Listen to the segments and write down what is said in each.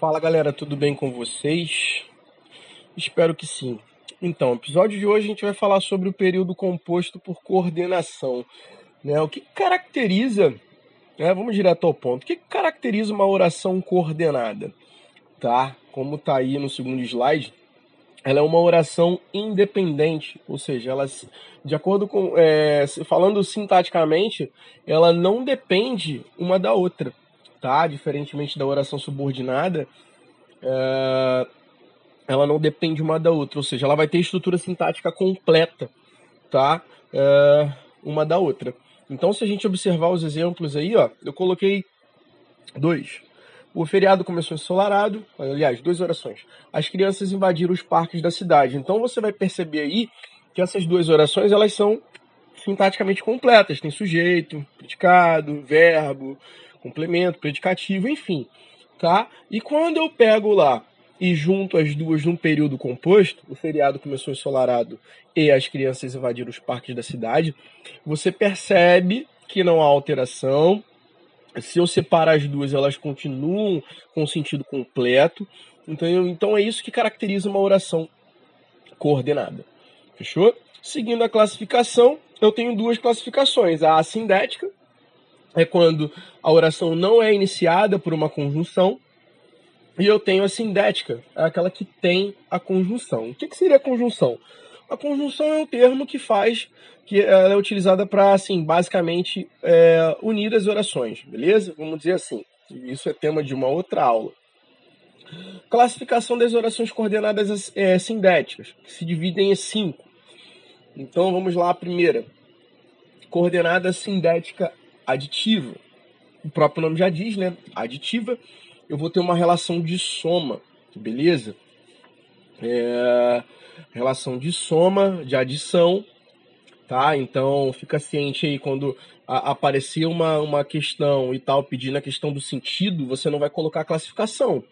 Fala galera, tudo bem com vocês? Espero que sim. Então, no episódio de hoje a gente vai falar sobre o período composto por coordenação. Né? O que caracteriza, né? vamos direto ao ponto, o que caracteriza uma oração coordenada? Tá? Como está aí no segundo slide, ela é uma oração independente, ou seja, ela, de acordo com, é, falando sintaticamente, ela não depende uma da outra, Diferentemente da oração subordinada, é, ela não depende uma da outra, ou seja, ela vai ter estrutura sintática completa, tá? É, uma da outra. Então, se a gente observar os exemplos aí, ó, eu coloquei dois. O feriado começou ensolarado, aliás, duas orações. As crianças invadiram os parques da cidade. Então você vai perceber aí que essas duas orações elas são sintaticamente completas. Tem sujeito, predicado, verbo, complemento, predicativo, enfim, tá? E quando eu pego lá e junto as duas num período composto, o feriado começou ensolarado e as crianças invadiram os parques da cidade, você percebe que não há alteração, se eu separar as duas, elas continuam com sentido completo. Então, então é isso que caracteriza uma oração coordenada. Fechou? Seguindo a classificação, eu tenho duas classificações. A assindética é quando a oração não é iniciada por uma conjunção. E eu tenho a sindética, é aquela que tem a conjunção. O que, que seria a conjunção? A conjunção é um termo que faz que ela é utilizada para, assim, basicamente é, unir as orações, beleza? Vamos dizer assim. Isso é tema de uma outra aula. Classificação das orações coordenadas é, sindéticas, que se dividem em cinco. Então vamos lá a primeira. Coordenada sindética aditiva. O próprio nome já diz, né? Aditiva. Eu vou ter uma relação de soma, beleza? É, relação de soma, de adição, tá? Então fica ciente aí quando a, aparecer uma, uma questão e tal, pedindo a questão do sentido, você não vai colocar a classificação.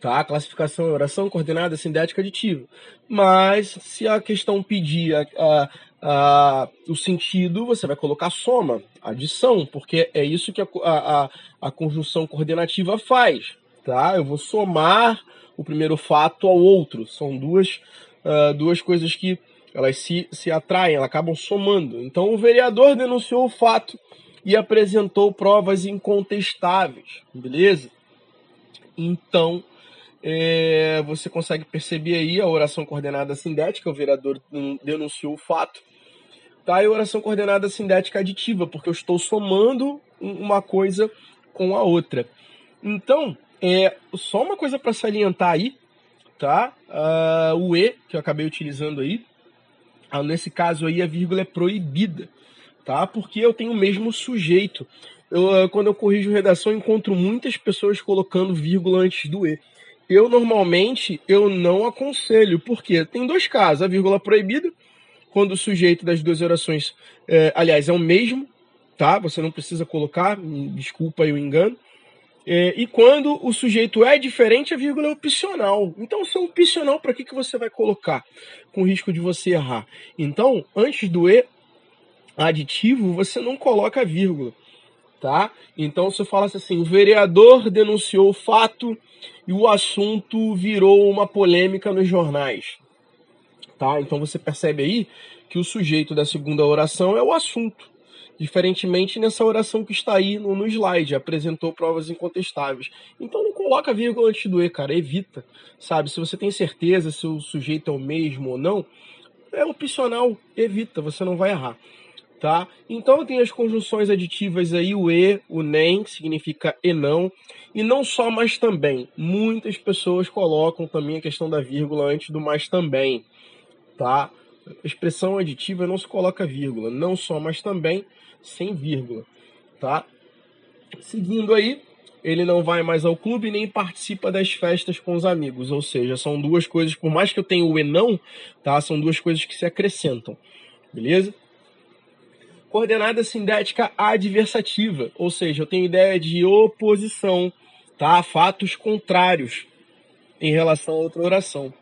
Tá? Classificação é oração coordenada sindética aditiva. Mas se a questão pedir a, a, a, o sentido, você vai colocar soma, adição, porque é isso que a, a, a conjunção coordenativa faz. Tá? Eu vou somar o primeiro fato ao outro. São duas, uh, duas coisas que elas se, se atraem, elas acabam somando. Então o vereador denunciou o fato e apresentou provas incontestáveis, beleza? Então é, você consegue perceber aí a oração coordenada sindética, o vereador denunciou o fato. Tá? E oração coordenada sindética aditiva, porque eu estou somando uma coisa com a outra. Então, é só uma coisa para salientar aí, tá? Uh, o E, que eu acabei utilizando aí, ah, nesse caso aí a vírgula é proibida, tá? Porque eu tenho o mesmo sujeito. Eu, ah, quando eu corrijo redação, eu encontro muitas pessoas colocando vírgula antes do e. Eu normalmente eu não aconselho, porque tem dois casos: a vírgula proibida, quando o sujeito das duas orações, é, aliás, é o mesmo, tá? Você não precisa colocar, desculpa aí o engano. É, e quando o sujeito é diferente, a vírgula é opcional. Então, se é opcional, para que, que você vai colocar com risco de você errar? Então, antes do E aditivo, você não coloca a vírgula. Tá? Então, se eu falasse assim, o vereador denunciou o fato e o assunto virou uma polêmica nos jornais. Tá? Então, você percebe aí que o sujeito da segunda oração é o assunto. Diferentemente nessa oração que está aí no, no slide, apresentou provas incontestáveis. Então não coloca vírgula antes do E, cara, evita. Sabe, se você tem certeza se o sujeito é o mesmo ou não, é opcional, evita, você não vai errar. Tá? Então tem as conjunções aditivas aí, o e, o nem, que significa e não, e não só mas também. Muitas pessoas colocam também a questão da vírgula antes do mais também, tá? expressão aditiva não se coloca vírgula, não só mas também sem vírgula, tá? Seguindo aí, ele não vai mais ao clube nem participa das festas com os amigos, ou seja, são duas coisas, por mais que eu tenha o e não, tá? São duas coisas que se acrescentam, beleza? Coordenada sindética adversativa, ou seja, eu tenho ideia de oposição, tá? Fatos contrários em relação a outra oração.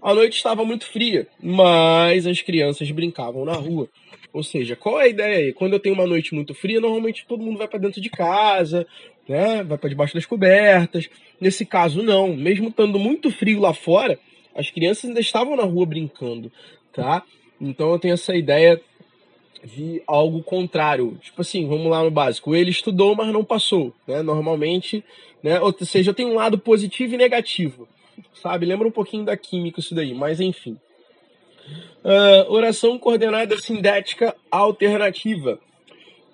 A noite estava muito fria, mas as crianças brincavam na rua. Ou seja, qual é a ideia aí? Quando eu tenho uma noite muito fria, normalmente todo mundo vai para dentro de casa, né? Vai para debaixo das cobertas. Nesse caso, não. Mesmo estando muito frio lá fora, as crianças ainda estavam na rua brincando, tá? Então eu tenho essa ideia de algo contrário. Tipo assim, vamos lá no básico. Ele estudou, mas não passou, né? Normalmente, né? Ou seja, tem um lado positivo e negativo, sabe? Lembra um pouquinho da química isso daí, mas enfim. Uh, oração coordenada sintética alternativa.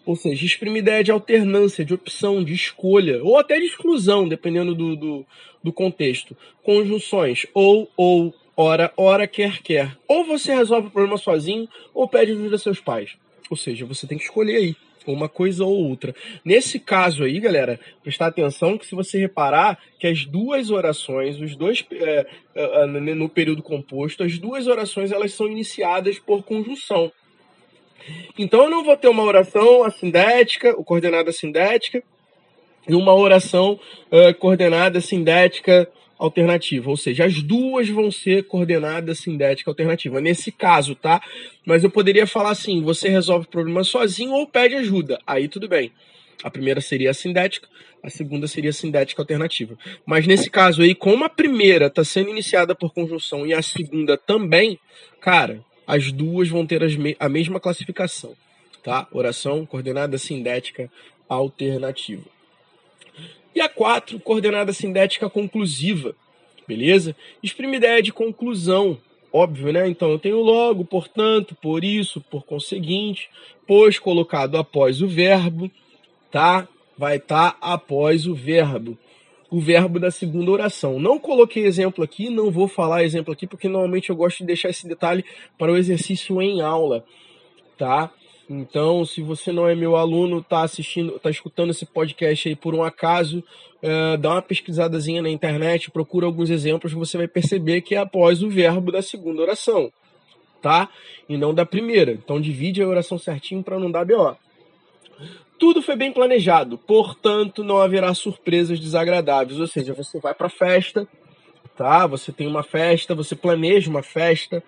Ou seja, exprime ideia de alternância, de opção, de escolha, ou até de exclusão, dependendo do, do, do contexto. Conjunções ou, ou, ora, ora, quer, quer. Ou você resolve o problema sozinho, ou pede ajuda a seus pais. Ou seja, você tem que escolher aí uma coisa ou outra. Nesse caso aí, galera, prestar atenção que se você reparar que as duas orações, os dois é, no período composto, as duas orações elas são iniciadas por conjunção. Então eu não vou ter uma oração assindética, ou coordenada assindética, e uma oração uh, coordenada sindética alternativa, ou seja, as duas vão ser coordenadas sindética alternativa. Nesse caso, tá? Mas eu poderia falar assim: você resolve o problema sozinho ou pede ajuda. Aí tudo bem. A primeira seria a sindética, a segunda seria a sindética alternativa. Mas nesse caso aí, como a primeira está sendo iniciada por conjunção e a segunda também, cara, as duas vão ter a mesma classificação, tá? Oração coordenada sindética alternativa. E a 4, coordenada sindética conclusiva. Beleza? Exprime ideia de conclusão. Óbvio, né? Então eu tenho logo, portanto, por isso, por conseguinte, pois colocado após o verbo, tá? Vai estar tá após o verbo. O verbo da segunda oração. Não coloquei exemplo aqui, não vou falar exemplo aqui, porque normalmente eu gosto de deixar esse detalhe para o exercício em aula, tá? Então, se você não é meu aluno, está assistindo, está escutando esse podcast aí por um acaso, é, dá uma pesquisadazinha na internet, procura alguns exemplos, você vai perceber que é após o verbo da segunda oração, tá? E não da primeira. Então, divide a oração certinho para não dar BO. Tudo foi bem planejado, portanto, não haverá surpresas desagradáveis. Ou seja, você vai para a festa, tá? Você tem uma festa, você planeja uma festa,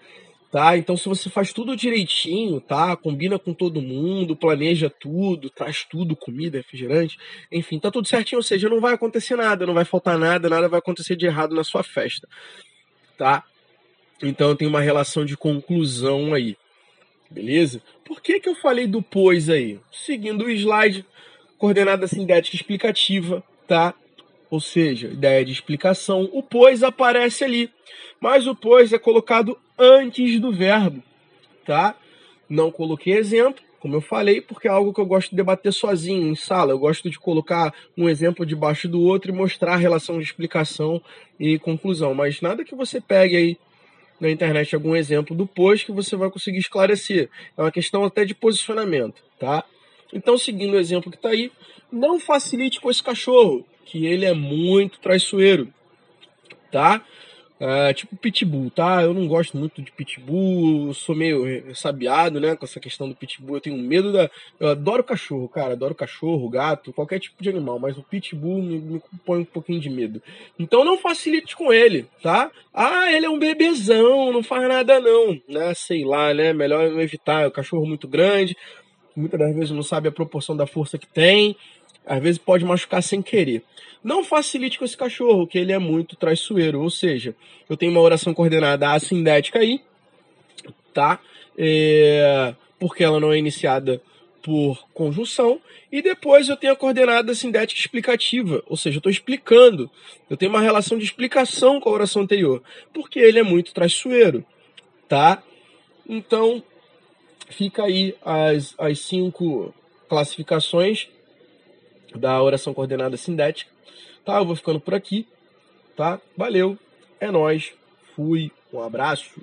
tá? Então, se você faz tudo direitinho, tá? Combina com todo mundo, planeja tudo, traz tudo, comida, refrigerante, enfim, tá tudo certinho. Ou seja, não vai acontecer nada, não vai faltar nada, nada vai acontecer de errado na sua festa, tá? Então, tem uma relação de conclusão aí, beleza? Por que que eu falei do pois aí? Seguindo o slide, coordenada sintética explicativa, tá? Ou seja, ideia de explicação, o pois aparece ali, mas o pois é colocado antes do verbo, tá? Não coloquei exemplo, como eu falei, porque é algo que eu gosto de debater sozinho em sala. Eu gosto de colocar um exemplo debaixo do outro e mostrar a relação de explicação e conclusão. Mas nada que você pegue aí na internet algum exemplo do post que você vai conseguir esclarecer. É uma questão até de posicionamento, tá? Então, seguindo o exemplo que está aí, não facilite com esse cachorro, que ele é muito traiçoeiro, tá? É, tipo pitbull, tá? Eu não gosto muito de pitbull, sou meio sabiado, né, com essa questão do pitbull. Eu tenho medo da. Eu adoro cachorro, cara, adoro cachorro, gato, qualquer tipo de animal, mas o pitbull me, me põe um pouquinho de medo. Então não facilite com ele, tá? Ah, ele é um bebezão, não faz nada não, né? Sei lá, né? Melhor evitar. É um cachorro muito grande, muitas das vezes não sabe a proporção da força que tem às vezes pode machucar sem querer. Não facilite com esse cachorro, que ele é muito traiçoeiro. Ou seja, eu tenho uma oração coordenada assindética aí, tá? É, porque ela não é iniciada por conjunção. E depois eu tenho a coordenada sindética explicativa, ou seja, eu estou explicando. Eu tenho uma relação de explicação com a oração anterior, porque ele é muito traiçoeiro, tá? Então, fica aí as, as cinco classificações da oração coordenada sindética. Tá, eu vou ficando por aqui, tá? Valeu, é nós, fui, um abraço.